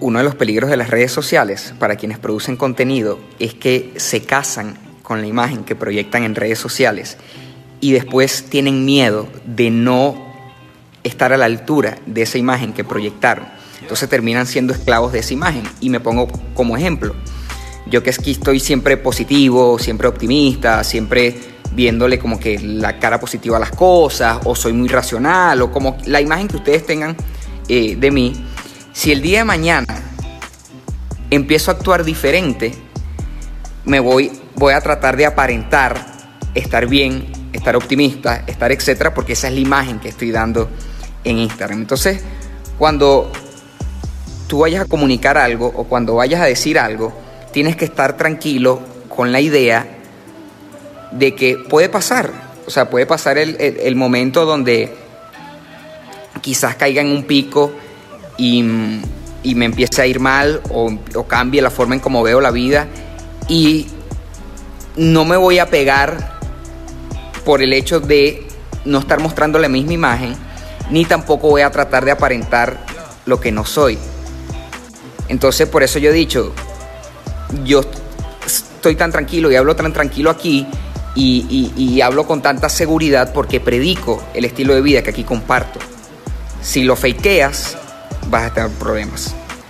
uno de los peligros de las redes sociales para quienes producen contenido es que se casan con la imagen que proyectan en redes sociales y después tienen miedo de no estar a la altura de esa imagen que proyectaron. Entonces terminan siendo esclavos de esa imagen. Y me pongo como ejemplo. Yo que aquí estoy siempre positivo, siempre optimista, siempre viéndole como que la cara positiva a las cosas, o soy muy racional, o como la imagen que ustedes tengan eh, de mí. Si el día de mañana empiezo a actuar diferente, me voy, voy a tratar de aparentar estar bien, estar optimista, estar etcétera, porque esa es la imagen que estoy dando en Instagram. Entonces, cuando tú vayas a comunicar algo o cuando vayas a decir algo, tienes que estar tranquilo con la idea de que puede pasar. O sea, puede pasar el, momento donde quizás caiga en un pico y, me empiece a ir mal o, o cambie la forma en cómo veo la vida y no me voy a pegar por el hecho de no estar mostrando la misma imagen, ni tampoco voy a tratar de aparentar lo que no soy. Entonces, por eso yo he dicho, yo estoy tan tranquilo y hablo tan tranquilo aquí y, y, hablo con tanta seguridad porque predico el estilo de vida que aquí comparto. Si lo fakeas, vas a tener problemas.